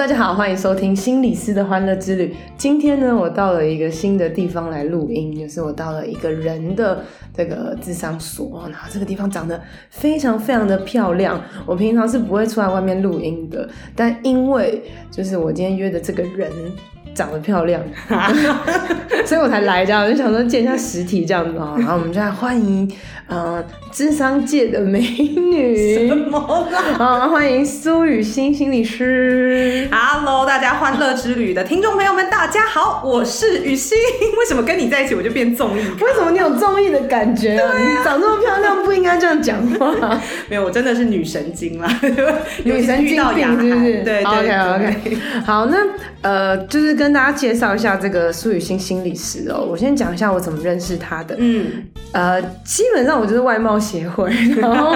大家好，欢迎收听心理师的欢乐之旅。今天呢，我到了一个新的地方来录音，就是我到了一个人的这个智商所，然后这个地方长得非常非常的漂亮。我平常是不会出来外面录音的，但因为就是我今天约的这个人长得漂亮，所以我才来这样，我就想说见一下实体这样子啊。然后我们就来欢迎。呃，智商界的美女，什么啦？啊，欢迎苏雨欣心理师。Hello，大家欢乐之旅的听众朋友们，大家好，我是雨欣。为什么跟你在一起我就变综艺？为什么你有综艺的感觉啊？你长这么漂亮，不应该这样讲话。没有，我真的是女神经啦，女神经病是不是？对对，OK OK。好，那呃，就是跟大家介绍一下这个苏雨欣心理师哦。我先讲一下我怎么认识她的。嗯，呃，基本上。我就是外貌协会，然后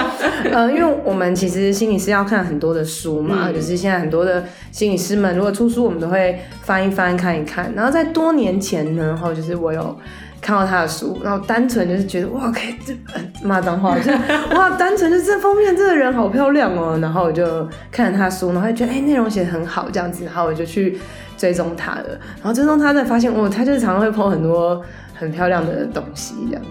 呃，因为我们其实心理师要看很多的书嘛，嗯、就是现在很多的心理师们如果出书，我们都会翻一翻看一看。然后在多年前呢，然后就是我有看到他的书，然后单纯就是觉得哇，可以这骂脏话，就是哇，单纯就是这封面这个人好漂亮哦。然后我就看了他的书，然后就觉得哎，内容写的很好这样子，然后我就去追踪他的，然后追踪他才发现哦，他就是常常会 po 很多很漂亮的东西这样子。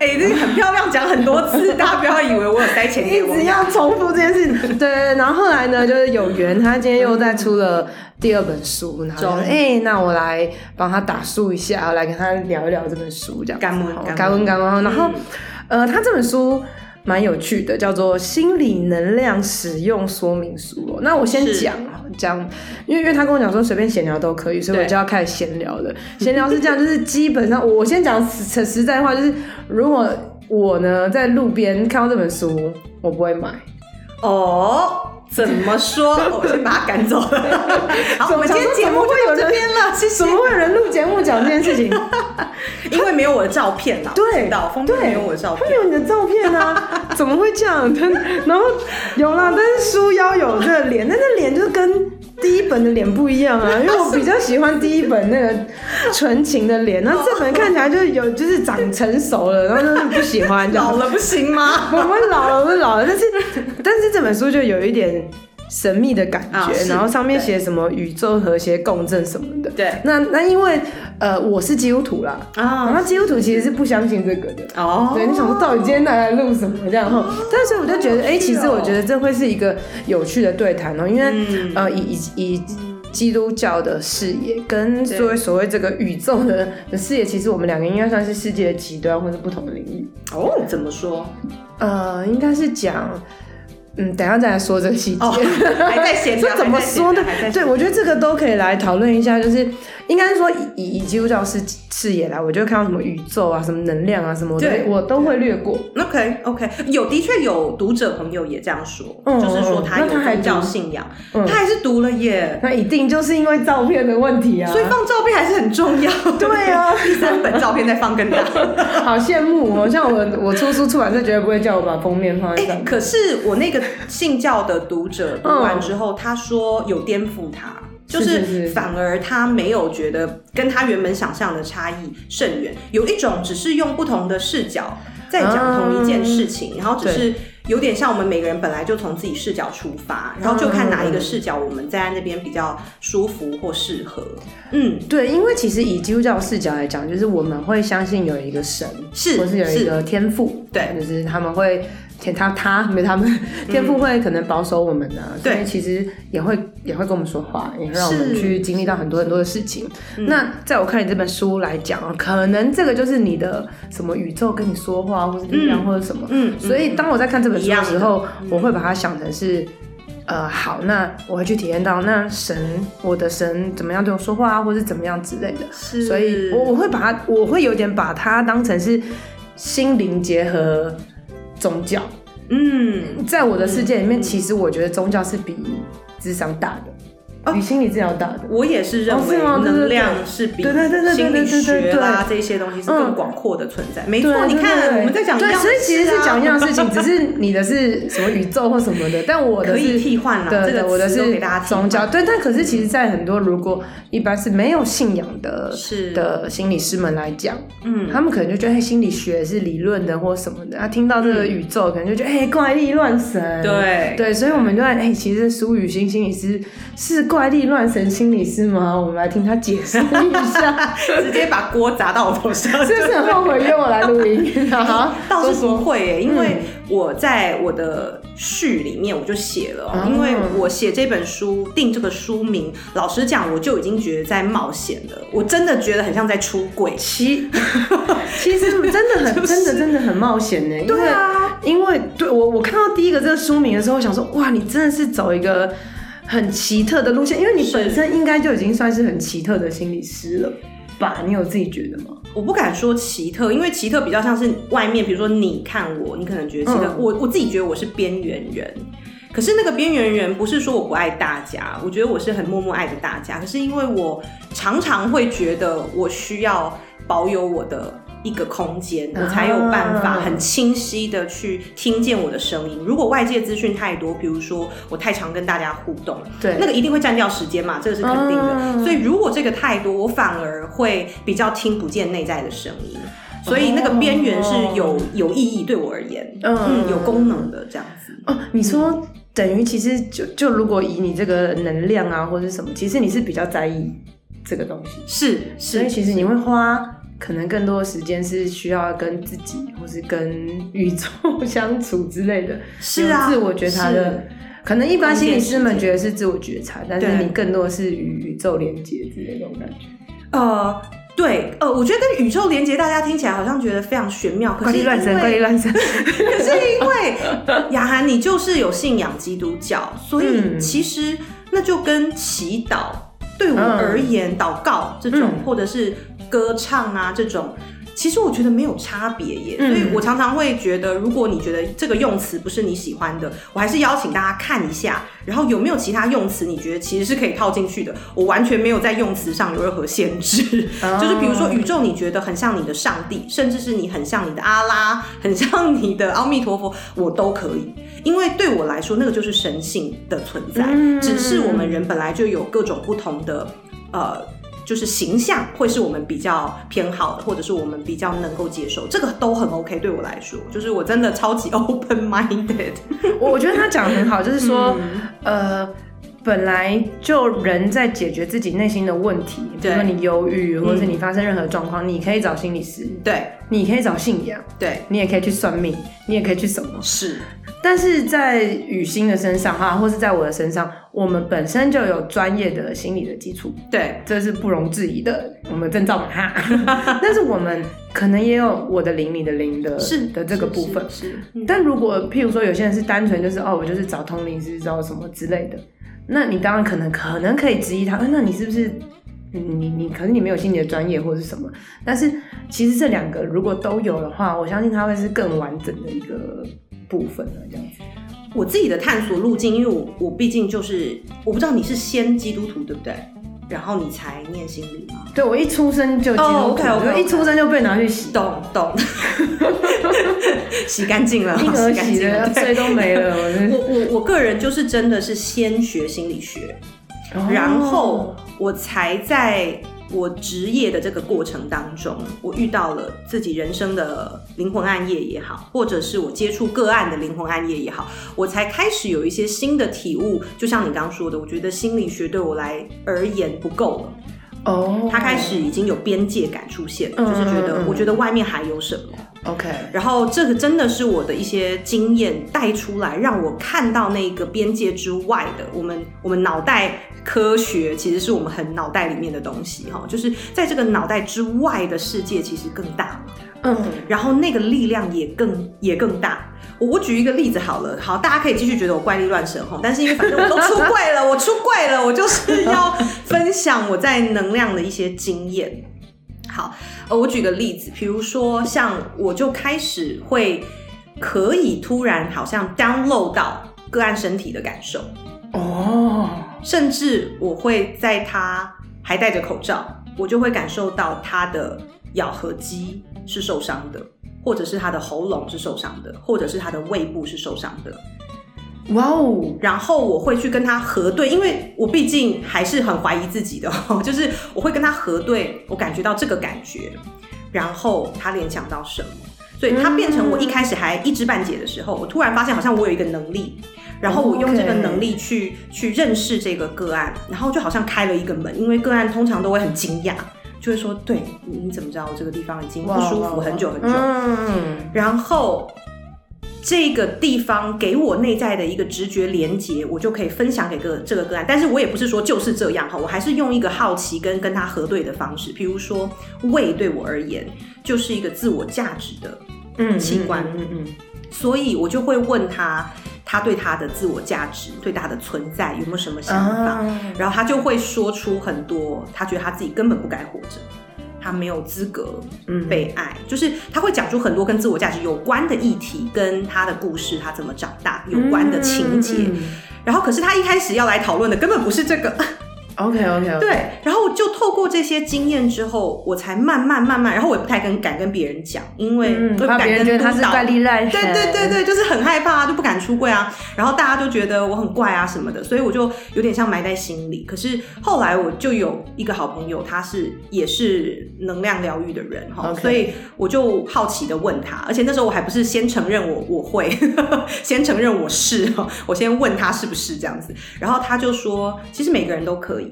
哎、欸，这个很漂亮，讲很多次，大家不要以为我有塞钱给我。一直要重复这件事情。对，然后后来呢，就是有缘，他今天又再出了第二本书，然后哎、欸，那我来帮他打书一下，我来跟他聊一聊这本书，这样。感恩感恩感恩。然后，呃，他这本书。蛮有趣的，叫做《心理能量使用说明书》。那我先讲讲，因为因为他跟我讲说随便闲聊都可以，所以我就要开始闲聊了。闲聊是这样，就是基本上我先讲实实在话，就是如果我呢在路边看到这本书，我不会买哦。怎么说？我先把他赶走了。好，我们今天节目会有这边了。怎么会有人录节目讲这件事情？因为没有我的照片啦。对，封面没有我的照片。他没有你的照片啊？怎么会这样？然后有啦，但是书腰有这个脸，但是脸就跟第一本的脸不一样啊。因为我比较喜欢第一本那个纯情的脸，那这本看起来就有就是长成熟了，然后就是不喜欢。老了不行吗？我们老了，我们老了，但是但是这本书就有一点。神秘的感觉，哦、然后上面写什么宇宙和谐共振什么的。对，那那因为呃我是基督徒啦，哦、然后基督徒其实是不相信这个的。哦，对，你想说到底今天拿来录什么这样？哦、但是我就觉得，哎、其实我觉得这会是一个有趣的对谈哦，因为、嗯、呃以以以基督教的视野跟所谓所谓这个宇宙的的视野，其实我们两个应该算是世界的极端或者不同的领域。哦，怎么说？呃，应该是讲。嗯，等一下再来说这个细节。哦，还在闲聊，这怎么说呢？对，我觉得这个都可以来讨论一下，就是。应该是说以以基督教视视野来，我就会看到什么宇宙啊、什么能量啊什么的，对我都会略过。OK OK，有的确有读者朋友也这样说，嗯、就是说他有宗教信仰，他还，嗯、他还是读了耶。那一定就是因为照片的问题啊，所以放照片还是很重要。对啊，第三本照片再放更大，好羡慕哦。像我我出书出版社绝对不会叫我把封面放在上面。欸、可是我那个信教的读者读完之后，嗯、他说有颠覆他。就是反而他没有觉得跟他原本想象的差异甚远，有一种只是用不同的视角在讲同一件事情，嗯、然后只是有点像我们每个人本来就从自己视角出发，然后就看哪一个视角我们在那边比较舒服或适合。嗯，对，因为其实以基督教视角来讲，就是我们会相信有一个神，是或是有一个天赋，对，就是他们会。天他他没他们天赋会可能保守我们呢、啊，对、嗯，其实也会也会跟我们说话，也会让我们去经历到很多很多的事情。那在我看你这本书来讲，可能这个就是你的什么宇宙跟你说话，或是力量，或者什么。嗯，所以当我在看这本书的时候，我会把它想成是，呃，好，那我会去体验到那神，我的神怎么样对我说话啊，或是怎么样之类的。是，所以我我会把它，我会有点把它当成是心灵结合。宗教，嗯，在我的世界里面，嗯、其实我觉得宗教是比智商大的。比心理治疗大的，我也是认为能量是比心理学啦这些东西是更广阔的存在。没错，你看我们在讲，对，所以其实是讲一样的事情，只是你的是什么宇宙或什么的，但我的可以替换了。对，我的是给大家宗教。对，但可是其实，在很多如果一般是没有信仰的是。的心理师们来讲，嗯，他们可能就觉得哎，心理学是理论的或什么的，他听到这个宇宙，可能就觉得哎，怪力乱神。对。对，所以我们就在哎，其实苏雨欣心理师是怪。力乱神心理师吗？我们来听他解释一下，直接把锅砸到我头上，是不是很后悔约我来录音？好，倒是不会耶，因为我在我的序里面我就写了，嗯、因为我写这本书定这个书名，老实讲，我就已经觉得在冒险了，我真的觉得很像在出轨。其其实真的很、就是、真的真的很冒险呢。对啊，因为对我我看到第一个这个书名的时候，我想说哇，你真的是走一个。很奇特的路线，因为你本身应该就已经算是很奇特的心理师了吧？你有自己觉得吗？我不敢说奇特，因为奇特比较像是外面，比如说你看我，你可能觉得奇特。嗯、我我自己觉得我是边缘人，可是那个边缘人不是说我不爱大家，我觉得我是很默默爱着大家。可是因为我常常会觉得我需要保有我的。一个空间，我才有办法很清晰的去听见我的声音。如果外界资讯太多，比如说我太常跟大家互动，对，那个一定会占掉时间嘛，这个是肯定的。所以如果这个太多，我反而会比较听不见内在的声音。所以那个边缘是有有意义，对我而言，嗯，有功能的这样子。哦，你说等于其实就就如果以你这个能量啊或者什么，其实你是比较在意这个东西，是，所以其实你会花。可能更多的时间是需要跟自己，或是跟宇宙相处之类的，是啊，自我觉察的。可能一般心理师们觉得是自我觉察，但是你更多的是与宇宙连接之类的这种感觉。呃，对，呃，我觉得跟宇宙连接，大家听起来好像觉得非常玄妙，怪力乱神，怪力乱神。可是因为雅涵，你就是有信仰基督教，所以其实那就跟祈祷对我而言，祷、嗯、告这种、嗯、或者是。歌唱啊，这种其实我觉得没有差别耶，嗯、所以我常常会觉得，如果你觉得这个用词不是你喜欢的，我还是邀请大家看一下，然后有没有其他用词你觉得其实是可以套进去的。我完全没有在用词上有任何限制，哦、就是比如说宇宙，你觉得很像你的上帝，甚至是你很像你的阿拉，很像你的阿弥陀佛，我都可以，因为对我来说，那个就是神性的存在，嗯、只是我们人本来就有各种不同的呃。就是形象会是我们比较偏好的，或者是我们比较能够接受，这个都很 OK。对我来说，就是我真的超级 open minded。我我觉得他讲得很好，就是说，嗯、呃，本来就人在解决自己内心的问题，比如说你忧郁，或者是你发生任何状况，嗯、你可以找心理师，对，你可以找信仰，对，你也可以去算命，你也可以去什么，是。但是在雨欣的身上哈，或是在我的身上，我们本身就有专业的心理的基础，对，这是不容置疑的。我们证照嘛哈，但是我们可能也有我的灵，你的灵的，是的这个部分。是。但如果譬如说有些人是单纯就是哦，我就是找通灵师，找什么之类的，那你当然可能可能可以质疑他，那你是不是你你你可能你没有心理的专业或是什么？但是其实这两个如果都有的话，我相信它会是更完整的一个。部分的这样子，我自己的探索路径，因为我我毕竟就是我不知道你是先基督徒对不对？然后你才念心理吗？对，我一出生就基督徒，oh, okay, okay, okay. 一出生就被拿去洗，懂懂，洗干净了，一盒洗的水都没了。我我我个人就是真的是先学心理学，oh. 然后我才在。我职业的这个过程当中，我遇到了自己人生的灵魂暗夜也好，或者是我接触个案的灵魂暗夜也好，我才开始有一些新的体悟。就像你刚刚说的，我觉得心理学对我来而言不够了。哦，他开始已经有边界感出现，嗯、就是觉得我觉得外面还有什么。OK，然后这个真的是我的一些经验带出来，让我看到那个边界之外的我们我们脑袋。科学其实是我们很脑袋里面的东西，哈，就是在这个脑袋之外的世界其实更大，嗯，然后那个力量也更也更大。我我举一个例子好了，好，大家可以继续觉得我怪力乱神哈，但是因为反正我都出柜了，我出柜了，我就是要分享我在能量的一些经验。好，呃，我举个例子，比如说像我就开始会可以突然好像 download 到个案身体的感受。哦。甚至我会在他还戴着口罩，我就会感受到他的咬合肌是受伤的，或者是他的喉咙是受伤的，或者是他的胃部是受伤的。哇哦！然后我会去跟他核对，因为我毕竟还是很怀疑自己的，就是我会跟他核对，我感觉到这个感觉，然后他联想到什么，所以他变成我一开始还一知半解的时候，我突然发现好像我有一个能力，然后我用这个能力去去认识这个个案，然后就好像开了一个门，因为个案通常都会很惊讶，就会说：“对，你怎么知道我这个地方已经不舒服很久很久？”嗯，然后。这个地方给我内在的一个直觉连接，我就可以分享给个这个个案。但是我也不是说就是这样哈，我还是用一个好奇跟跟他核对的方式。比如说，胃对我而言就是一个自我价值的器官，嗯嗯，嗯，嗯，嗯，所以我就会问他，他对他的自我价值、对他的存在有没有什么想法？啊、然后他就会说出很多，他觉得他自己根本不该活着。他没有资格被爱，嗯、就是他会讲出很多跟自我价值有关的议题，跟他的故事，他怎么长大有关的情节。嗯嗯、然后，可是他一开始要来讨论的根本不是这个。OK OK OK，对，然后就透过这些经验之后，我才慢慢慢慢，然后我也不太跟敢跟别人讲，因为不敢跟督导，他是怪力乱神，对对对对，就是很害怕，就不敢出柜啊。然后大家都觉得我很怪啊什么的，所以我就有点像埋在心里。可是后来我就有一个好朋友，他是也是能量疗愈的人哈.所以我就好奇的问他，而且那时候我还不是先承认我我会，先承认我是，我先问他是不是这样子，然后他就说，其实每个人都可以。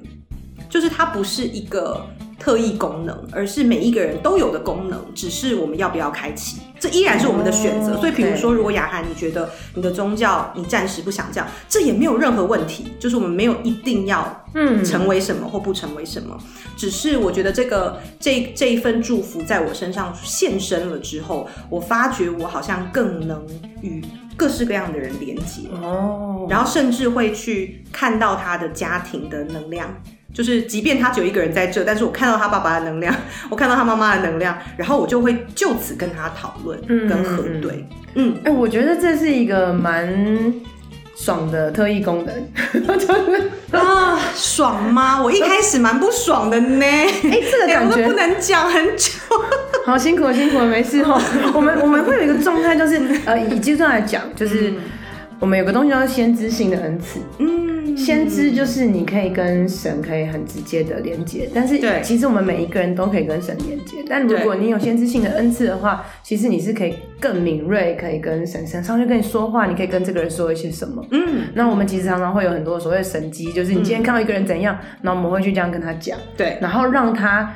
就是它不是一个特异功能，而是每一个人都有的功能，只是我们要不要开启，这依然是我们的选择。所以，比如说，如果雅涵你觉得你的宗教你暂时不想这样，这也没有任何问题。就是我们没有一定要嗯成为什么或不成为什么，只是我觉得这个这这一份祝福在我身上现身了之后，我发觉我好像更能与各式各样的人连接哦，然后甚至会去看到他的家庭的能量。就是，即便他只有一个人在这，但是我看到他爸爸的能量，我看到他妈妈的能量，然后我就会就此跟他讨论，跟核对。嗯，哎、嗯欸，我觉得这是一个蛮爽的特异功能，就是啊，爽吗？我一开始蛮不爽的呢。哎、欸，这个感觉、欸、不能讲很久。好辛苦，辛苦了，没事哈。我们我们会有一个状态，就是呃，以基督教来讲，就是我们有个东西叫做先知性的恩赐。嗯。先知就是你可以跟神可以很直接的连接，但是其实我们每一个人都可以跟神连接。但如果你有先知性的恩赐的话，其实你是可以更敏锐，可以跟神神上去跟你说话，你可以跟这个人说一些什么。嗯，那我们其实常常会有很多所谓的神机，就是你今天看到一个人怎样，那、嗯、我们会去这样跟他讲，对，然后让他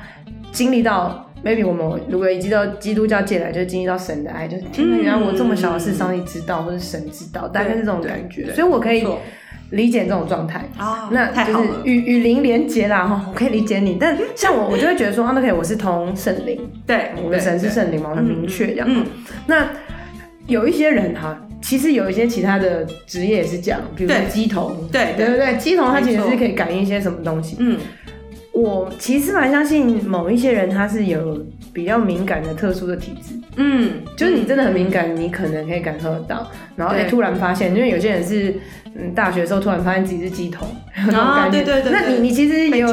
经历到，maybe 我们如果一直到基督教界来，就是经历到神的爱，就是天哪，原来我这么小的事，上帝知道，或是神知道，大概是这种感觉，所以我可以。理解这种状态。啊，那就是与与灵连结啦哈，我可以理解你。但像我，我就会觉得说，啊，那可以，我是通圣灵，对，我的神是圣灵嘛，很明确这样。嗯，那有一些人哈，其实有一些其他的职业也是这样，比如说鸡童，对对。对对，乩童他其实是可以感应一些什么东西。嗯，我其实蛮相信某一些人他是有比较敏感的特殊的体质。嗯，就是你真的很敏感，你可能可以感受得到，然后哎，突然发现，因为有些人是。嗯，大学的时候突然发现自己是鸡头，那种感觉。对对对。那你你其实也有，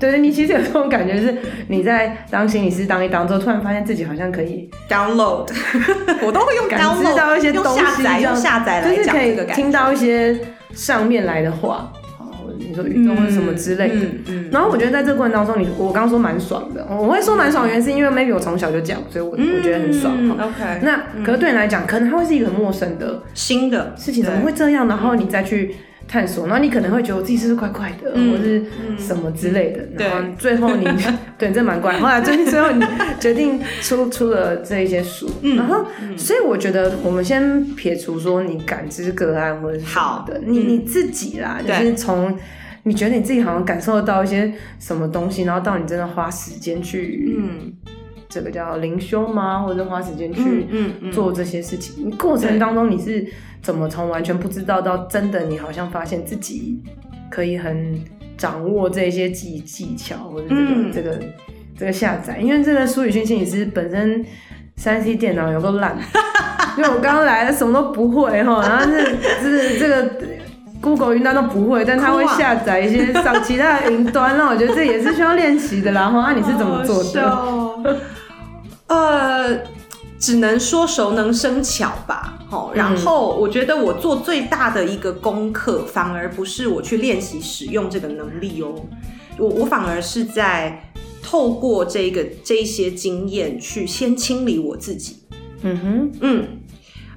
对对，你其实有这种感觉，是你在当心理师当一当之后，突然发现自己好像可以 download，我都会用感知到一些东西，下载用下载来就是可以听到一些上面来的话。你说运动或者什么之类的，嗯嗯嗯、然后我觉得在这个过程当中，你我刚刚说蛮爽的，我会说蛮爽，原因是因为 maybe 我从小就讲，所以我我觉得很爽。嗯、OK，那可是对你来讲，可能它会是一个很陌生的新的事情，怎么会这样？然后你再去探索，然后你可能会觉得我自己是不是怪怪的，嗯、或是什么之类的。嗯、然后最后你 对，这蛮怪。后来最近最后你决定出出了这一些书，嗯、然后所以我觉得我们先撇除说你感知个案或者是好的，你你自己啦，就是从。你觉得你自己好像感受得到一些什么东西，然后到你真的花时间去，嗯，这个叫灵修吗？或者花时间去做这些事情，你、嗯嗯、过程当中你是怎么从完全不知道到真的你好像发现自己可以很掌握这些技技巧，或者这个、嗯、这个这个下载？因为这个苏予洵心理师本身三 C 电脑有个烂，因为我刚刚来了什么都不会哈，然后是是这个。Google 云端都不会，但他会下载一些上其他的云端，那我觉得这也是需要练习的啦。那你是怎么做的？呃，只能说熟能生巧吧。好，然后我觉得我做最大的一个功课，反而不是我去练习使用这个能力哦，我我反而是在透过这个这一些经验去先清理我自己。嗯哼，嗯。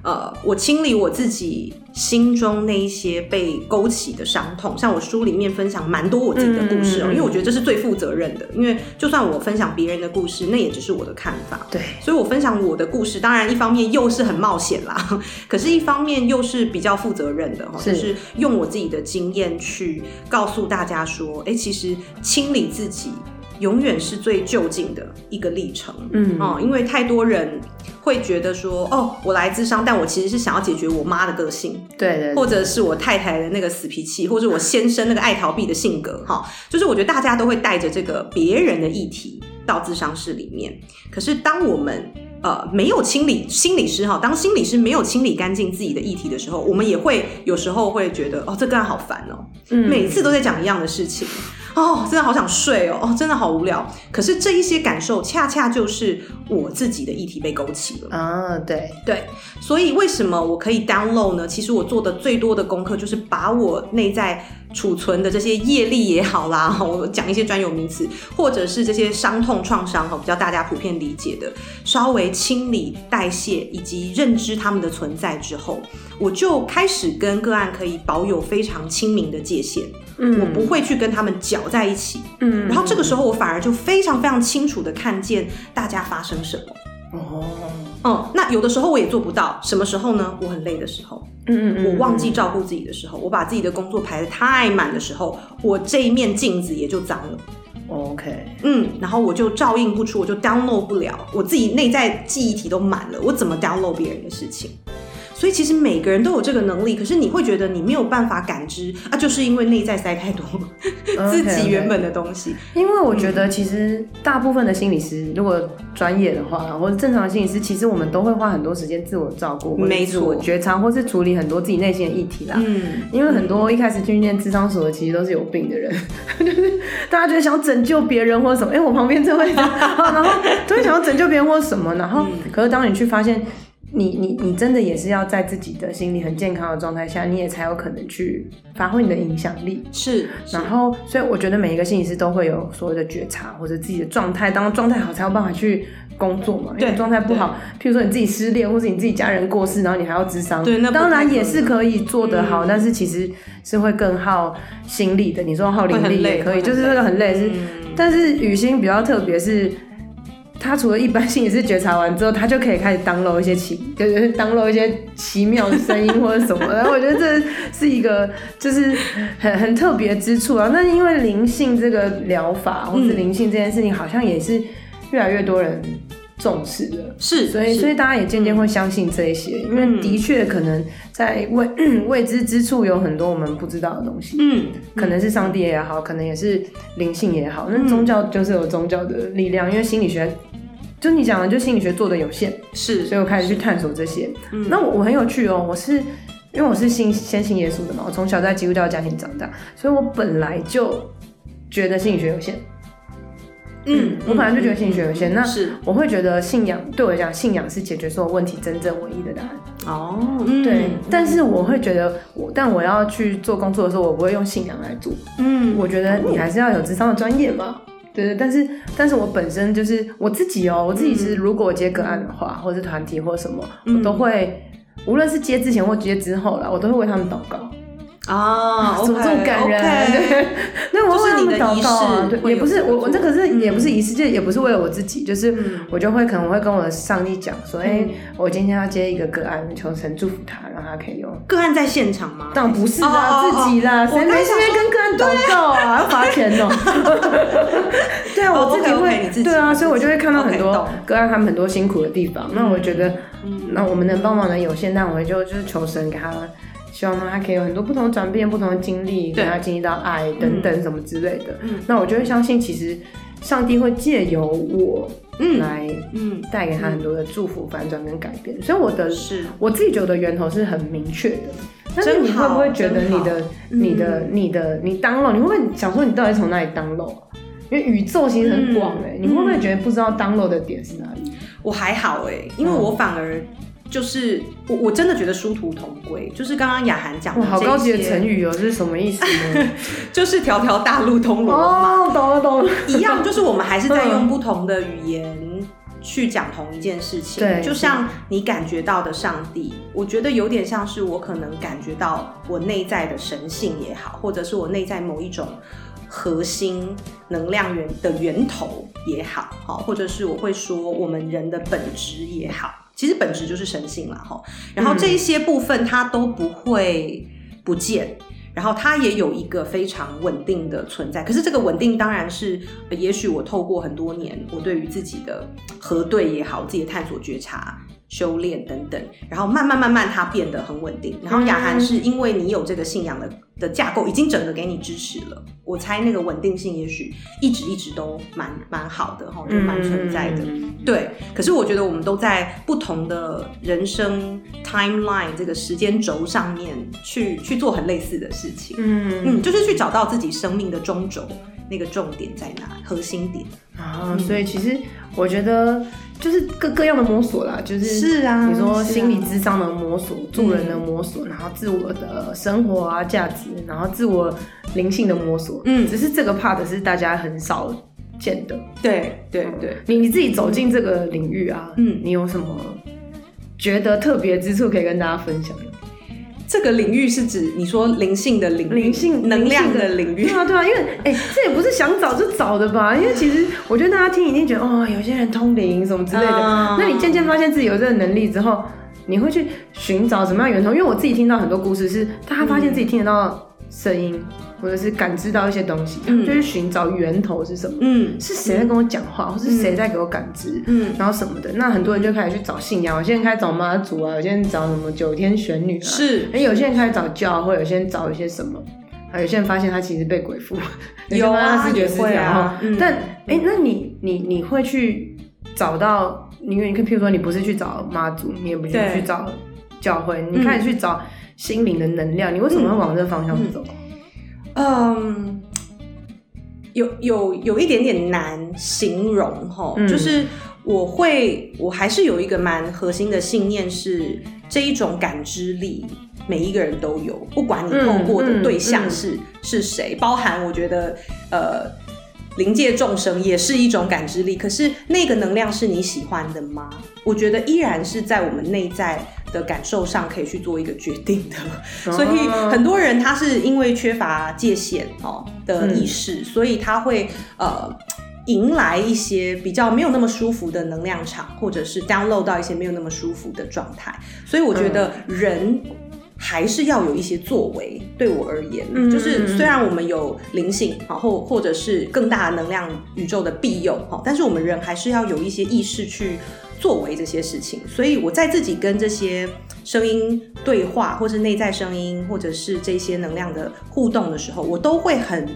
呃，我清理我自己心中那一些被勾起的伤痛，像我书里面分享蛮多我自己的故事哦、因为我觉得这是最负责任的。因为就算我分享别人的故事，那也只是我的看法。对，所以我分享我的故事，当然一方面又是很冒险啦，可是一方面又是比较负责任的哈，就是用我自己的经验去告诉大家说，哎、欸，其实清理自己。永远是最就近的一个历程，嗯哦，因为太多人会觉得说，哦，我来自商，但我其实是想要解决我妈的个性，对，对对，或者是我太太的那个死脾气，或者我先生那个爱逃避的性格，哈，就是我觉得大家都会带着这个别人的议题到智商室里面，可是当我们呃没有清理心理师哈，当心理师没有清理干净自己的议题的时候，我们也会有时候会觉得，哦，这个人好烦哦，嗯，每次都在讲一样的事情。哦，真的好想睡哦！哦，真的好无聊。可是这一些感受，恰恰就是我自己的议题被勾起了啊！对对，所以为什么我可以 download 呢？其实我做的最多的功课，就是把我内在储存的这些业力也好啦，我讲一些专有名词，或者是这些伤痛创伤哈，比较大家普遍理解的，稍微清理代谢以及认知他们的存在之后，我就开始跟个案可以保有非常清明的界限。嗯，我不会去跟他们搅在一起。嗯，然后这个时候我反而就非常非常清楚的看见大家发生什么。哦，嗯，那有的时候我也做不到。什么时候呢？我很累的时候。嗯嗯，我忘记照顾自己的时候，我把自己的工作排得太满的时候，我这一面镜子也就脏了。OK，嗯，然后我就照应不出，我就 download 不了，我自己内在记忆体都满了，我怎么 download 别人的事情？所以其实每个人都有这个能力，可是你会觉得你没有办法感知啊，就是因为内在塞太多 自己原本的东西。Okay, okay. 因为我觉得其实大部分的心理师，如果专业的话，或者正常的心理师，其实我们都会花很多时间自我照顾，或者自我觉察，或是处理很多自己内心的议题啦。嗯，因为很多一开始去念智商所的，其实都是有病的人，就是大家觉得想要拯救别人或者什么，哎、欸，我旁边这位，然后都会想要拯救别人或者什么，然后可是当你去发现。你你你真的也是要在自己的心理很健康的状态下，你也才有可能去发挥你的影响力。是，然后所以我觉得每一个心理师都会有所谓的觉察或者自己的状态，当状态好才有办法去工作嘛。因为状态不好，譬如说你自己失恋，或是你自己家人过世，然后你还要智商，对，那当然也是可以做得好，嗯，但是其实是会更耗心力的。你说耗灵力也可以，就是那个很累，是，嗯，但是雨欣比较特别是。他除了一般性也是觉察完之后，他就可以开始 download 一些奇，就是 download 一些奇妙的声音或者什么的。然后我觉得这是一个就是很很特别之处啊。那因为灵性这个疗法，或是灵性这件事情，好像也是越来越多人重视的。是，所以所以大家也渐渐会相信这一些，因为的确可能在未 未知之处有很多我们不知道的东西。嗯，可能是上帝也好，可能也是灵性也好。那宗教就是有宗教的力量，因为心理学。就你讲的，就心理学做的有限，是，所以我开始去探索这些。嗯，那我我很有趣哦，我是因为我是信先信耶稣的嘛，我从小在基督教家庭长大，所以我本来就觉得心理学有限。嗯，我本来就觉得心理学有限，嗯、那是我会觉得信仰对我来讲，信仰是解决所有问题真正唯一的答案。哦，对，但是我会觉得我，但我要去做工作的时候，我不会用信仰来做。嗯，我觉得你还是要有智商的专业嘛。对对，但是但是我本身就是我自己哦，我自己是如果我接个案的话，或者是团体或什么，我都会，无论是接之前或接之后啦，我都会为他们祷告。啊，怎么这么感人？对，那我为他们祷告啊，对，也不是我我这可是也不是仪式，就也不是为了我自己，就是我就会可能会跟我的上帝讲说，哎，我今天要接一个个案，求神祝福他，让他可以用。个案在现场吗？当然不是啦，自己啦，谁没事跟个案祷告啊？要罚钱哦。对啊，我自己会，对啊，所以我就会看到很多个案他们很多辛苦的地方。那我觉得，那我们能帮忙的有限，但我就就是求神给他。希望呢，他可以有很多不同的转变、不同的经历，让他经历到爱等等什么之类的。嗯、那我就会相信，其实上帝会借由我来，嗯，带给他很多的祝福、反转跟改变。所以我的是。我自己觉得源头是很明确的。但是你会不会觉得你的、嗯、你的、你的、你 download，你会不会想说你到底从哪里 download？因为宇宙其实很广哎、你会不会觉得不知道 download 的点是哪里？我还好哎、欸，因为我反而就是我我真的觉得殊途同归，就是刚刚雅涵讲的，好高级的成语哦、喔，这是什么意思呢？就是条条大路通罗马，哦，懂了懂了，一样，就是我们还是在用不同的语言去讲同一件事情。对，就像你感觉到的上帝，我觉得有点像是我可能感觉到我内在的神性也好，或者是我内在某一种。核心能量源的源头也好，好，或者是我会说我们人的本质也好，其实本质就是神性嘛哈。然后这一些部分它都不会不见，然后它也有一个非常稳定的存在。可是这个稳定当然是，也许我透过很多年我对于自己的核对也好，自己的探索觉察。修炼等等，然后慢慢慢慢，它变得很稳定。然后雅涵是因为你有这个信仰的的架构，已经整个给你支持了。我猜那个稳定性也许一直一直都蛮蛮好的哈，就蛮存在的。嗯、对，可是我觉得我们都在不同的人生 timeline 这个时间轴上面去去做很类似的事情。嗯嗯，就是去找到自己生命的中轴，那个重点在哪，核心点啊。所以其实我觉得。就是各各样的摸索啦，就是是啊，你说心理智商的摸索，啊、助人的摸索，嗯、然后自我的生活啊价值，然后自我灵性的摸索，嗯，只是这个 part 是大家很少见的，对对对，你你自己走进这个领域啊，嗯，你有什么觉得特别之处可以跟大家分享？的？这个领域是指你说灵性的领域，灵性能量的领域。对啊，对啊，因为哎、欸，这也不是想找就找的吧？因为其实我觉得大家听一定觉得哦，有些人通灵什么之类的。Uh、那你渐渐发现自己有这个能力之后，你会去寻找什么样源头？因为我自己听到很多故事是，大家发现自己听得到声音。嗯或者是感知到一些东西，嗯、就去寻找源头是什么？嗯，是谁在跟我讲话，嗯、或是谁在给我感知？嗯，然后什么的，那很多人就开始去找信仰。有些人开始找妈祖啊，有些人找什么九天玄女啊，是。哎，有些人开始找教会，有些人找一些什么？啊，有些人发现他其实被鬼附，有啊，视觉失调。啊嗯、但哎、欸，那你你你会去找到？因为你看，譬如说，你不是去找妈祖，你也不是去找教会，你开始去找心灵的能量，嗯、你为什么会往这个方向走？嗯嗯，有有有一点点难形容哈，嗯、就是我会，我还是有一个蛮核心的信念是这一种感知力，每一个人都有，不管你透过的对象是、嗯嗯嗯、是谁，包含我觉得呃灵界众生也是一种感知力，可是那个能量是你喜欢的吗？我觉得依然是在我们内在。的感受上可以去做一个决定的，所以很多人他是因为缺乏界限哦的意识，嗯、所以他会呃迎来一些比较没有那么舒服的能量场，或者是 download 到一些没有那么舒服的状态。所以我觉得人还是要有一些作为。对我而言，嗯、就是虽然我们有灵性，然后或者是更大的能量宇宙的庇佑，但是我们人还是要有一些意识去。作为这些事情，所以我在自己跟这些声音对话，或是内在声音，或者是这些能量的互动的时候，我都会很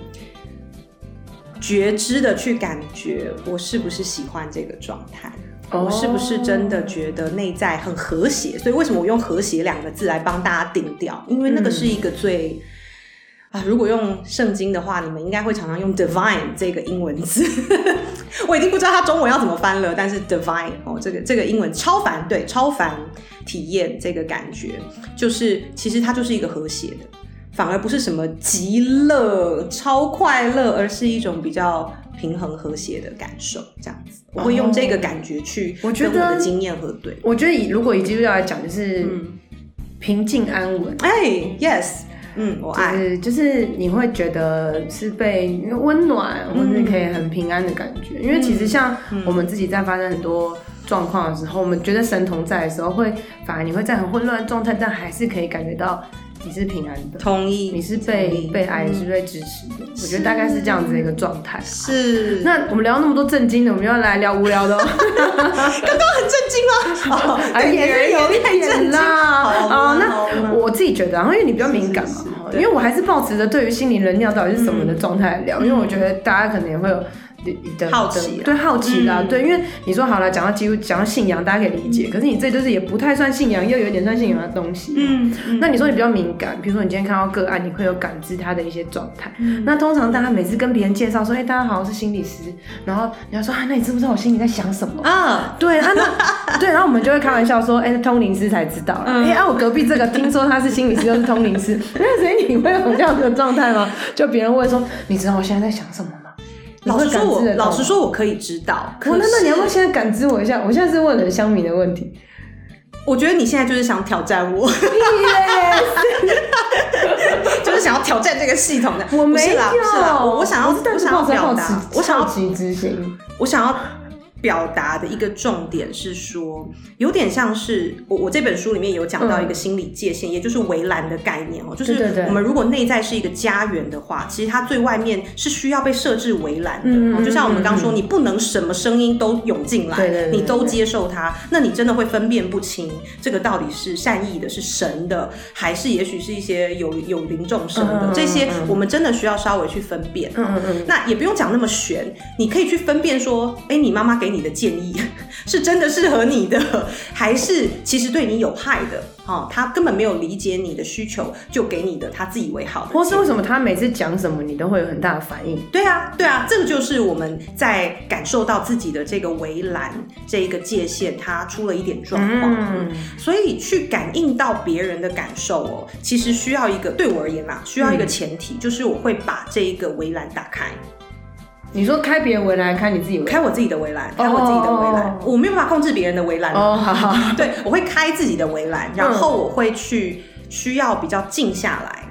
觉知的去感觉我是不是喜欢这个状态，哦、我是不是真的觉得内在很和谐。所以为什么我用和谐两个字来帮大家定调？因为那个是一个最。啊，如果用圣经的话，你们应该会常常用 divine 这个英文字，我已经不知道它中文要怎么翻了。但是 divine 哦，这个这个英文超凡，对，超凡体验这个感觉，就是其实它就是一个和谐的，反而不是什么极乐、超快乐，而是一种比较平衡和谐的感受，这样子。我会用这个感觉去跟我的经验核对。我觉得以如果以基督教来讲，就是平静安稳。哎、，yes。嗯，我爱，就是就是你会觉得是被温暖，嗯、或是可以很平安的感觉。因为其实像我们自己在发生很多状况的时候，嗯、我们觉得神同在的时候，会反而你会在很混乱的状态，但还是可以感觉到你是平安的。同意，你是被被爱，是被支持的。我觉得大概是这样子的一个状态。是。那我们聊那么多震惊的，我们要来聊无聊的。刚刚很震惊吗？哦，也是有一点啦。哦，那我自己觉得，然后因为你比较敏感嘛。因为我还是抱持着对于心理能量到底是什么的状态来聊，嗯、因为我觉得大家可能也会有的好奇，对好奇啦，对，因为你说好了，讲到几乎讲到信仰，大家可以理解，可是你这就是也不太算信仰，又有点算信仰的东西。嗯，那你说你比较敏感，比如说你今天看到个案，你会有感知他的一些状态。那通常大家每次跟别人介绍说，哎，大家好，我是心理师，然后人家说啊，那你知不知道我心里在想什么啊？对啊，那对，然后我们就会开玩笑说，哎，通灵师才知道了。哎，啊，我隔壁这个听说他是心理师，又是通灵师，那所以你会有这样的状态吗？就别人问说，你知道我现在在想什么吗？老实说，我老实说，我可以知道。可那那你要不要现在感知我一下？我现在是问了香米的问题。我觉得你现在就是想挑战我，就是想要挑战这个系统的。我没有，我我想要，我想要表达，我想要极之心，我想要。表达的一个重点是说，有点像是我我这本书里面有讲到一个心理界限，嗯、也就是围栏的概念哦，就是我们如果内在是一个家园的话，其实它最外面是需要被设置围栏的。嗯、就像我们刚刚说，你不能什么声音都涌进来，你都接受它，那你真的会分辨不清这个到底是善意的，是神的，还是也许是一些有有灵众生的？嗯、这些我们真的需要稍微去分辨。嗯嗯嗯，那也不用讲那么玄，你可以去分辨说，哎，你妈妈给你。你的建议 是真的适合你的，还是其实对你有害的？哦，他根本没有理解你的需求，就给你的他自以为好的。或是为什么他每次讲什么，你都会有很大的反应？对啊，对啊，这个就是我们在感受到自己的这个围栏这一个界限，它出了一点状况。嗯，所以去感应到别人的感受哦，其实需要一个，对我而言啦，需要一个前提，嗯，就是我会把这一个围栏打开。你说开别人围栏，开你自己围栏？开我自己的围栏，开我自己的围栏。Oh, oh, oh. 我没有办法控制别人的围栏。哦，好好。对，我会开自己的围栏，然后我会去需要比较静下来。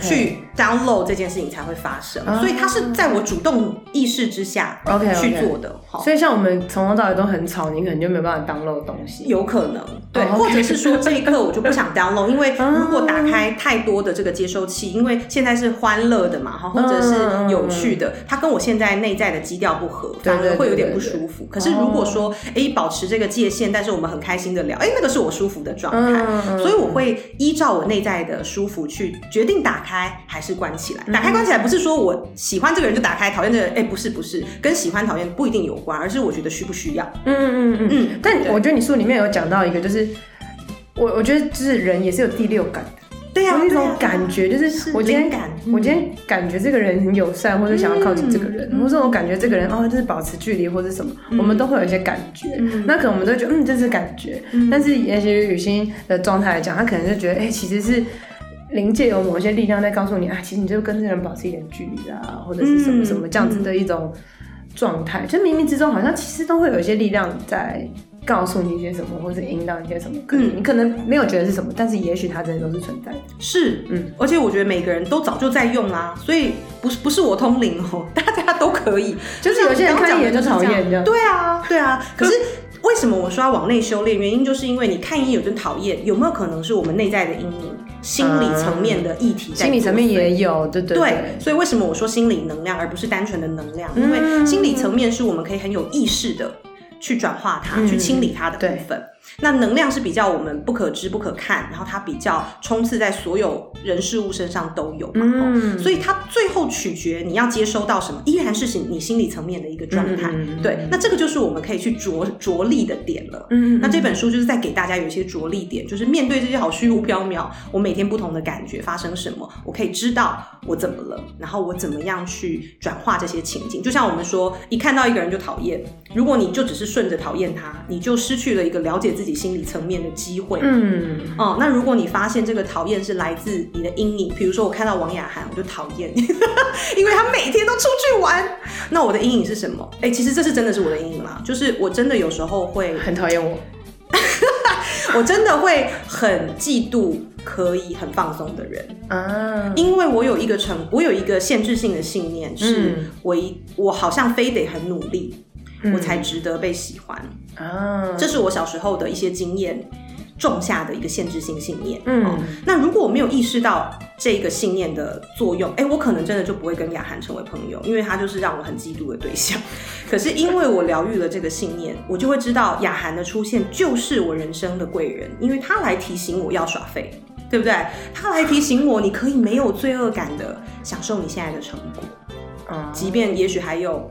去 download 这件事情才会发生，uh. 所以它是在我主动意识之下去做的。Okay, okay. 所以像我们从头到尾都很吵，你可能就没有办法 download 东西。有可能，对，oh, okay. 或者是说这一刻我就不想 download，因为如果打开太多的这个接收器，因为现在是欢乐的嘛，哈，或者是有趣的，它跟我现在内在的基调不合，反而会有点不舒服。可是如果说，哎、欸，保持这个界限，但是我们很开心的聊，哎、欸，那个是我舒服的状态，uh. 所以我会依照我内在的舒服去决定打开还是。是关起来，打开关起来不是说我喜欢这个人就打开，讨厌这个人，哎，不是不是，跟喜欢讨厌不一定有关，而是我觉得需不需要。嗯嗯嗯嗯。嗯，但我觉得你书里面有讲到一个，就是我我觉得就是人也是有第六感的，对呀，那种感觉就是我今天感，我今天感觉这个人很友善，或者想要靠近这个人，或者我感觉这个人哦，就是保持距离或者什么，我们都会有一些感觉。那可能我们都觉得嗯，这是感觉，但是也许雨欣的状态来讲，他可能就觉得哎，其实是。灵界有某些力量在告诉你啊，其实你就跟这个人保持一点距离啊，或者是什么什么这样子的一种状态，就冥冥之中好像其实都会有一些力量在告诉你一些什么，或是引导一些什么。可能你可能没有觉得是什么，但是也许它真的都是存在的。是，嗯，而且我觉得每个人都早就在用啦，所以不是不是我通灵哦，大家都可以。就是有些人看一眼就讨厌这样。对啊，对啊。可是为什么我说要往内修炼？原因就是因为你看一眼就讨厌，有没有可能是我们内在的阴影？心理层面的议题在，心理层面也有，对对对，对。所以为什么我说心理能量，而不是单纯的能量？因为心理层面是我们可以很有意识的去转化它，去清理它的部分。那能量是比较我们不可知、不可看，然后它比较冲刺在所有人事物身上都有嘛，嗯，所以它最后取决你要接收到什么，依然是你心理层面的一个状态。嗯、对，那这个就是我们可以去着着力的点了。嗯，那这本书就是在给大家有一些着力点，就是面对这些好虚无缥缈，我每天不同的感觉发生什么，我可以知道我怎么了，然后我怎么样去转化这些情景。就像我们说，一看到一个人就讨厌，如果你就只是顺着讨厌他，你就失去了一个了解自己心理层面的机会，嗯，哦，那如果你发现这个讨厌是来自你的阴影，比如说我看到王雅涵，我就讨厌，因为他每天都出去玩，那我的阴影是什么？哎、欸，其实这是真的是我的阴影啦，就是我真的有时候会很讨厌我，我真的会很嫉妒可以很放松的人啊，因为我有一个成，我有一个限制性的信念，是我一我好像非得很努力。我才值得被喜欢啊！这是我小时候的一些经验种下的一个限制性信念。嗯、哦，那如果我没有意识到这个信念的作用，哎，我可能真的就不会跟雅涵成为朋友，因为他就是让我很嫉妒的对象。可是因为我疗愈了这个信念，我就会知道雅涵的出现就是我人生的贵人，因为他来提醒我要耍废，对不对？他来提醒我，你可以没有罪恶感的享受你现在的成果，嗯，即便也许还有。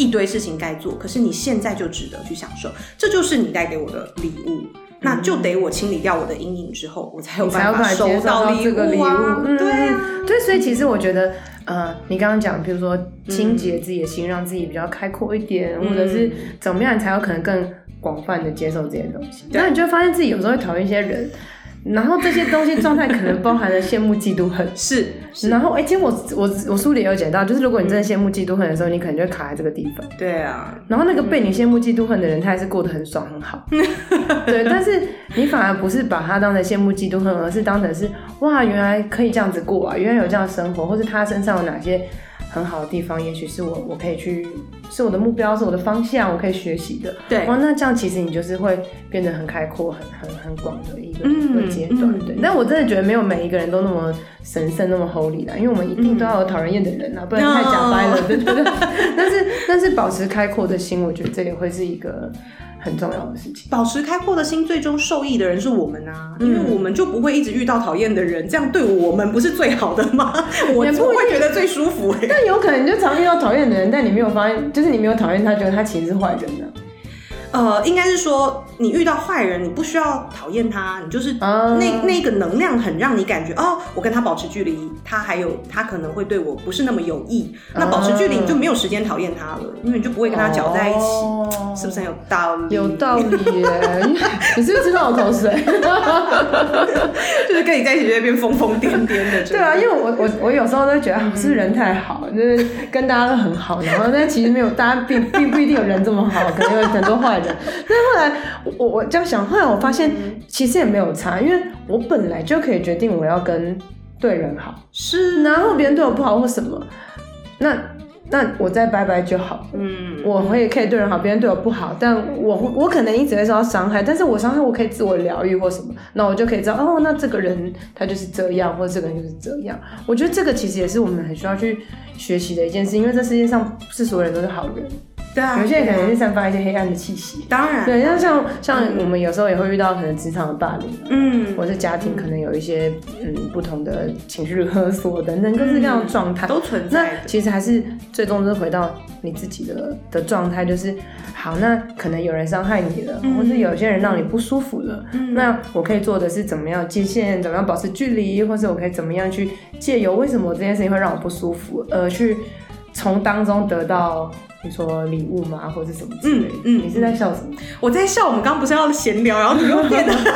一堆事情该做，可是你现在就值得去享受，这就是你带给我的礼物。那就得我清理掉我的阴影之后，我才有办法收到这个礼物。嗯、对啊，对，所以其实我觉得，呃，你刚刚讲，比如说清洁自己的心，嗯、让自己比较开阔一点，嗯、或者是怎么样，你才有可能更广泛的接受这些东西。那对你就会发现自己有时候会讨厌一些人。然后这些东西状态可能包含了羡慕、嫉妒、恨，是。然后哎，其实我我我书里也有讲到，就是如果你真的羡慕、嫉妒、恨的时候，你可能就会卡在这个地方。对啊。然后那个被你羡慕、嫉妒、恨的人，他还是过得很爽、很好。对，但是你反而不是把他当成羡慕、嫉妒、恨，而是当成是哇，原来可以这样子过啊，原来有这样的生活，或是他身上有哪些。很好的地方，也许是我我可以去，是我的目标，是我的方向，我可以学习的。对，哇，那这样其实你就是会变得很开阔、很很很广的一个一个阶段。对，但我真的觉得没有每一个人都那么神圣、那么 holy 啦，因为我们一定都要有讨人厌的人啊，不然太假掰了，对不对？但是 但是保持开阔的心，我觉得这也会是一个。很重要的事情，保持开阔的心，最终受益的人是我们啊，嗯、因为我们就不会一直遇到讨厌的人，这样对我们不是最好的吗？我不会觉得最舒服、欸。但有可能你就常遇到讨厌的人，但你没有发现，就是你没有讨厌他，觉得他其实是坏人呢、啊。呃，应该是说，你遇到坏人，你不需要讨厌他，你就是那、uh, 那个能量很让你感觉哦，我跟他保持距离，他还有他可能会对我不是那么有益。Uh, 那保持距离，你就没有时间讨厌他了，因为你就不会跟他搅在一起，uh, 是不是很有道理？有道理耶！你是不是知道我口水？就是跟你在一起就会变疯疯癫癫的。对啊，因为我我我有时候都觉得是不是人太好，就是跟大家都很好，然后但其实没有，大家并并不一定有人这么好，可能有很多坏人。但后来我我这样想，后来我发现其实也没有差，因为我本来就可以决定我要跟对人好，是，然后别人对我不好或什么，那那我再拜拜就好。嗯，我也可以对人好，别人对我不好，但我我可能一直会受到伤害，但是我伤害我可以自我疗愈或什么，那我就可以知道哦，那这个人他就是这样，或者这个人就是这样。我觉得这个其实也是我们很需要去学习的一件事，因为这世界上不是所有人都是好人。对啊，有些人可能是散发一些黑暗的气息。当然，对，像像像我们有时候也会遇到可能职场的霸凌，嗯，或者是家庭可能有一些嗯不同的情绪勒索等等各式各样的状态都存在。那其实还是最终是回到你自己的的状态，就是好，那可能有人伤害你了，或是有些人让你不舒服了，那我可以做的是怎么样界限，怎么样保持距离，或是我可以怎么样去借由为什么这件事情会让我不舒服，而去从当中得到。你说礼物吗，或者什么之类的？嗯嗯，你是在笑什么？我在笑，我们刚刚不是要闲聊，然后你又变得 很认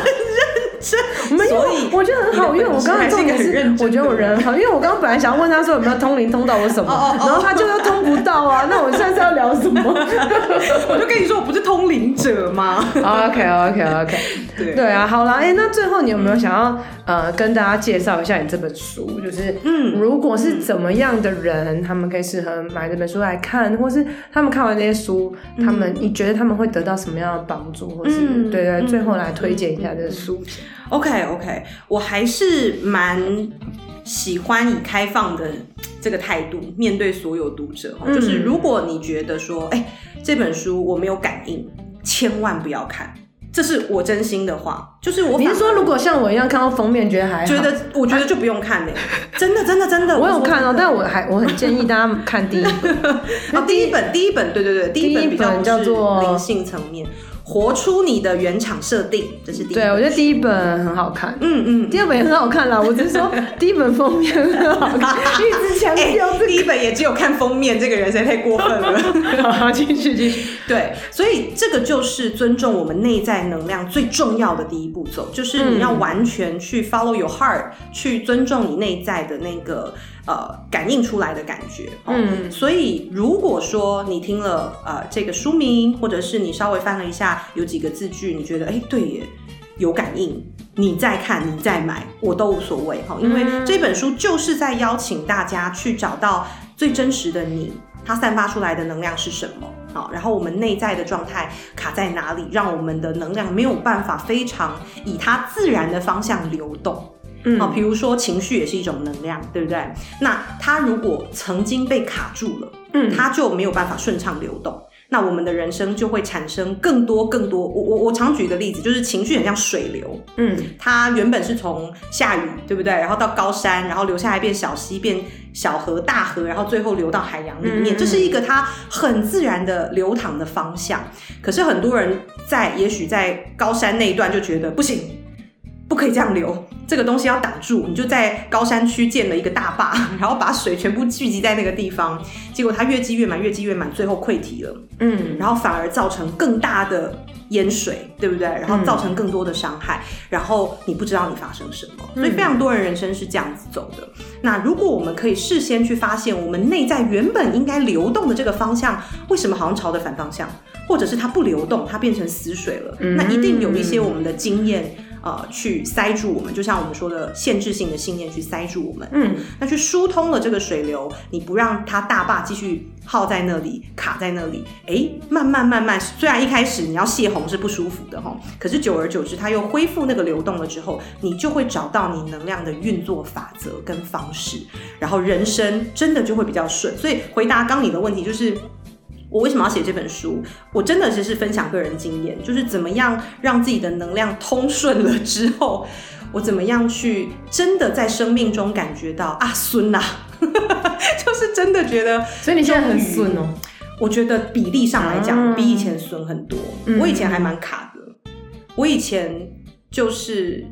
真。没有，所以我觉得很好，因为我刚刚重点是，我觉得我人很好，因为我刚刚本来想要问他说有没有通灵通到我什么，然后他就又通不到啊。那我现在是要聊什么？我就跟你说，我不是通灵者吗？OK OK OK，对对啊，好啦，哎，那最后你有没有想要呃跟大家介绍一下你这本书？就是嗯，如果是怎么样的人，他们可以适合买这本书来看，或是。他们看完这些书，他们你觉得他们会得到什么样的帮助，或是、嗯、对对，最后来推荐一下这个书。OK OK，我还是蛮喜欢以开放的这个态度面对所有读者。嗯、就是如果你觉得说，哎，这本书我没有感应，千万不要看。这是我真心的话，就是我。你是说，如果像我一样看到封面觉得还，觉得我觉得就不用看嘞，真的真的真的。我有看哦，但我还我很建议大家看第一本。啊，第一本第一本，对对对，第一本比较叫做灵性层面。活出你的原厂设定，这是第一本。对，我觉得第一本很好看，嗯嗯，第二本也很好看啦。我只是说 第一本封面很好看，一直强调第一本也只有看封面，这个人实在太过分了。好，继续继续。对，所以这个就是尊重我们内在能量最重要的第一步骤，就是你要完全去 follow your heart，去尊重你内在的那个。呃，感应出来的感觉，嗯，所以如果说你听了呃这个书名，或者是你稍微翻了一下，有几个字句，你觉得哎对耶，有感应，你再看，你再买，我都无所谓哈，因为这本书就是在邀请大家去找到最真实的你，它散发出来的能量是什么，好，然后我们内在的状态卡在哪里，让我们的能量没有办法非常以它自然的方向流动。嗯，好，比如说情绪也是一种能量，对不对？那它如果曾经被卡住了，嗯，它就没有办法顺畅流动。那我们的人生就会产生更多更多。我我我常举一个例子，就是情绪很像水流，嗯，它原本是从下雨，对不对？然后到高山，然后流下来变小溪，变小河、大河，然后最后流到海洋里面，这是一个它很自然的流淌的方向。可是很多人在也许在高山那一段就觉得不行。不可以这样流，这个东西要挡住。你就在高山区建了一个大坝，然后把水全部聚集在那个地方，结果它越积越满，越积越满，最后溃堤了。嗯，然后反而造成更大的淹水，对不对？然后造成更多的伤害，嗯、然后你不知道你发生什么。所以非常多人人生是这样子走的。嗯、那如果我们可以事先去发现，我们内在原本应该流动的这个方向，为什么好像朝着反方向，或者是它不流动，它变成死水了？嗯、那一定有一些我们的经验。呃，去塞住我们，就像我们说的限制性的信念去塞住我们。嗯，那去疏通了这个水流，你不让它大坝继续耗在那里，卡在那里。哎，慢慢慢慢，虽然一开始你要泄洪是不舒服的哈，可是久而久之，它又恢复那个流动了之后，你就会找到你能量的运作法则跟方式，然后人生真的就会比较顺。所以回答刚你的问题就是。我为什么要写这本书？我真的只是分享个人经验，就是怎么样让自己的能量通顺了之后，我怎么样去真的在生命中感觉到啊顺呐，就是真的觉得。所以你现在很顺哦？我觉得比例上来讲比以前顺很多。我以前还蛮卡的，我以前就是。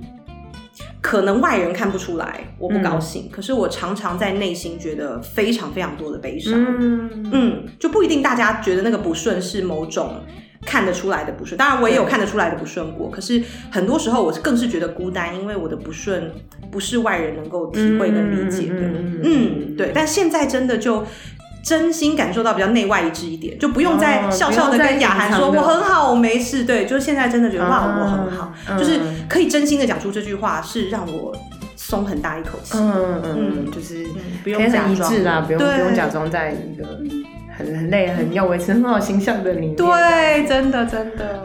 可能外人看不出来我不高兴，嗯、可是我常常在内心觉得非常非常多的悲伤。嗯，嗯，就不一定大家觉得那个不顺是某种看得出来的不顺，当然我也有看得出来的不顺过。可是很多时候我更是觉得孤单，因为我的不顺不是外人能够体会跟理解的。嗯，嗯，对。但现在真的就。真心感受到比较内外一致一点，就不用再笑笑的跟雅涵说我很好，我没事。对，就是现在真的觉得哇，我很好，就是可以真心的讲出这句话，是让我松很大一口气。嗯嗯，就是不用假装啦，不用不用假装在一个很很累、很要维持很好形象的你。对，真的真的。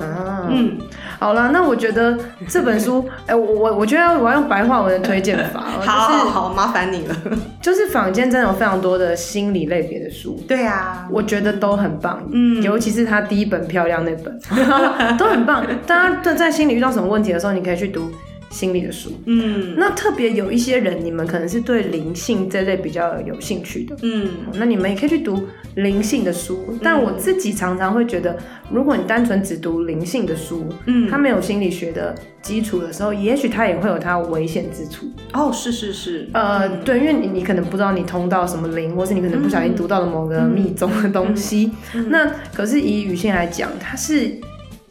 嗯。好了，那我觉得这本书，哎、欸，我我我觉得我要用白话文的推荐法，就是、好，好，好，麻烦你了。就是坊间真的有非常多的心理类别的书，对啊，我觉得都很棒，嗯，尤其是他第一本漂亮那本，都很棒。大家在心里遇到什么问题的时候，你可以去读。心理的书，嗯，那特别有一些人，你们可能是对灵性这类比较有兴趣的，嗯，那你们也可以去读灵性的书。嗯，但我自己常常会觉得，如果你单纯只读灵性的书，嗯，它没有心理学的基础的时候，也许它也会有它危险之处。哦，是是是，呃，对，因为你你可能不知道你通到什么灵，或是你可能不小心读到了某个密宗的东西。那可是以语性来讲，它是。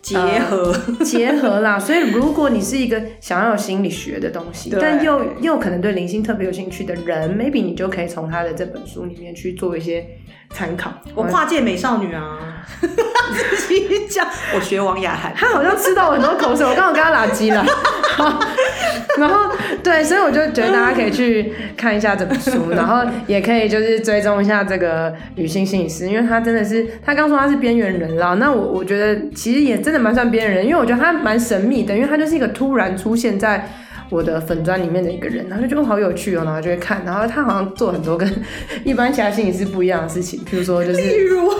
结合、呃、结合啦，所以如果你是一个想要有心理学的东西，对。但又又可能对灵性特别有兴趣的人，maybe 你就可以从他的这本书里面去做一些参考。我跨界美少女啊，自己讲，我学王雅涵，她好像吃到很多口水，我刚好跟她拉鸡了。然后对，所以我就觉得大家可以去看一下这本书，然后也可以就是追踪一下这个女性心理师，因为她真的是她刚说她是边缘人啦，那我我觉得其实也真的蛮算边缘人，因为我觉得她蛮神秘的，因为他就是一个突然出现在我的粉砖里面的一个人，然后就觉得好有趣哦，然后就会看，然后他好像做很多跟 一般其他心理师不一样的事情，譬如说就是。例如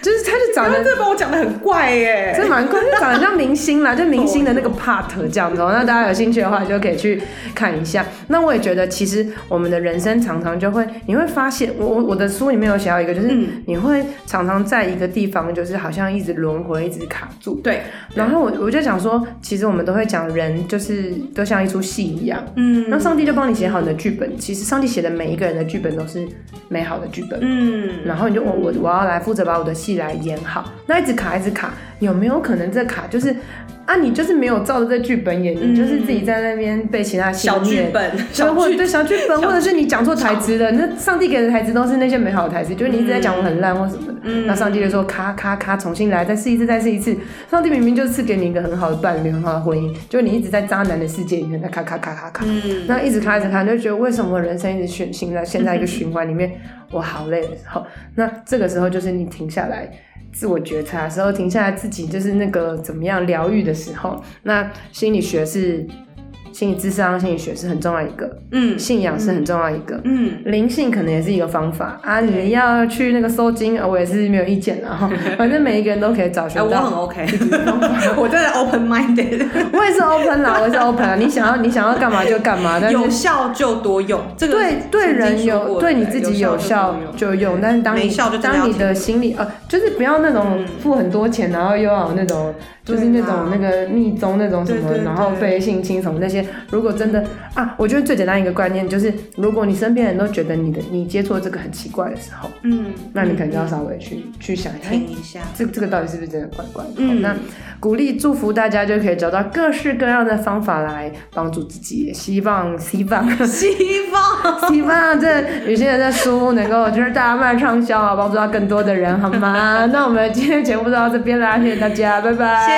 就是他就长得，这把我讲的很怪耶，真蛮怪，就长得像明星啦，就明星的那个 part 这样子。那大家有兴趣的话，就可以去看一下。那我也觉得，其实我们的人生常常就会，你会发现，我我我的书里面有写到一个，就是你会常常在一个地方，就是好像一直轮回，一直卡住。对。然后我我就想说，其实我们都会讲，人就是都像一出戏一样。嗯。那上帝就帮你写好你的剧本，其实上帝写的每一个人的剧本都是美好的剧本。嗯。然后你就我我我要来负责把我的戏来演好，那一直卡一直卡，有没有可能这卡就是啊？你就是没有照着这剧本演，嗯、你就是自己在那边被其他小剧本，小或对小剧本，或者是你讲错台词了，那上帝给的台词都是那些美好的台词，就是你一直在讲我很烂或什么的，嗯、那上帝就说咔咔咔，重新来，再试一次，再试一次。上帝明明就是赐给你一个很好的伴侣，很好的婚姻，就你一直在渣男的世界里面在咔咔咔咔咔，嗯、那一直卡一直咔，就觉得为什么人生一直选新在现在一个循环里面。嗯 我好累的时候，那这个时候就是你停下来自我觉察的时候，停下来自己就是那个怎么样疗愈的时候。那心理学是心理智商、心理学是很重要一个，嗯，信仰是很重要一个，嗯，灵性可能也是一个方法啊。你要去那个收惊，我也是没有意见的哈。反正每一个人都可以找寻到。我很 OK，我真的 open minded，我也是 open 啦，我也是 open 啊。你想要你想要干嘛就干嘛，但是有效就多用。这个对对人有对你自己有效就用，但是当你当你的心理呃，就是不要那种付很多钱，然后又要有那种。就是那种那个密宗那种什么，然后被性侵什么那些，如果真的啊，我觉得最简单一个观念就是，如果你身边人都觉得你的你接触这个很奇怪的时候，嗯，那你可能就要稍微去、嗯、去想一下，听一下，这这个到底是不是真的怪怪的？嗯，那鼓励祝福大家就可以找到各式各样的方法来帮助自己，希望希望希望 希望这有些人的书能够就是大卖畅销啊，帮助到更多的人，好吗？那我们今天节目就到这边啦，谢谢大家，拜拜。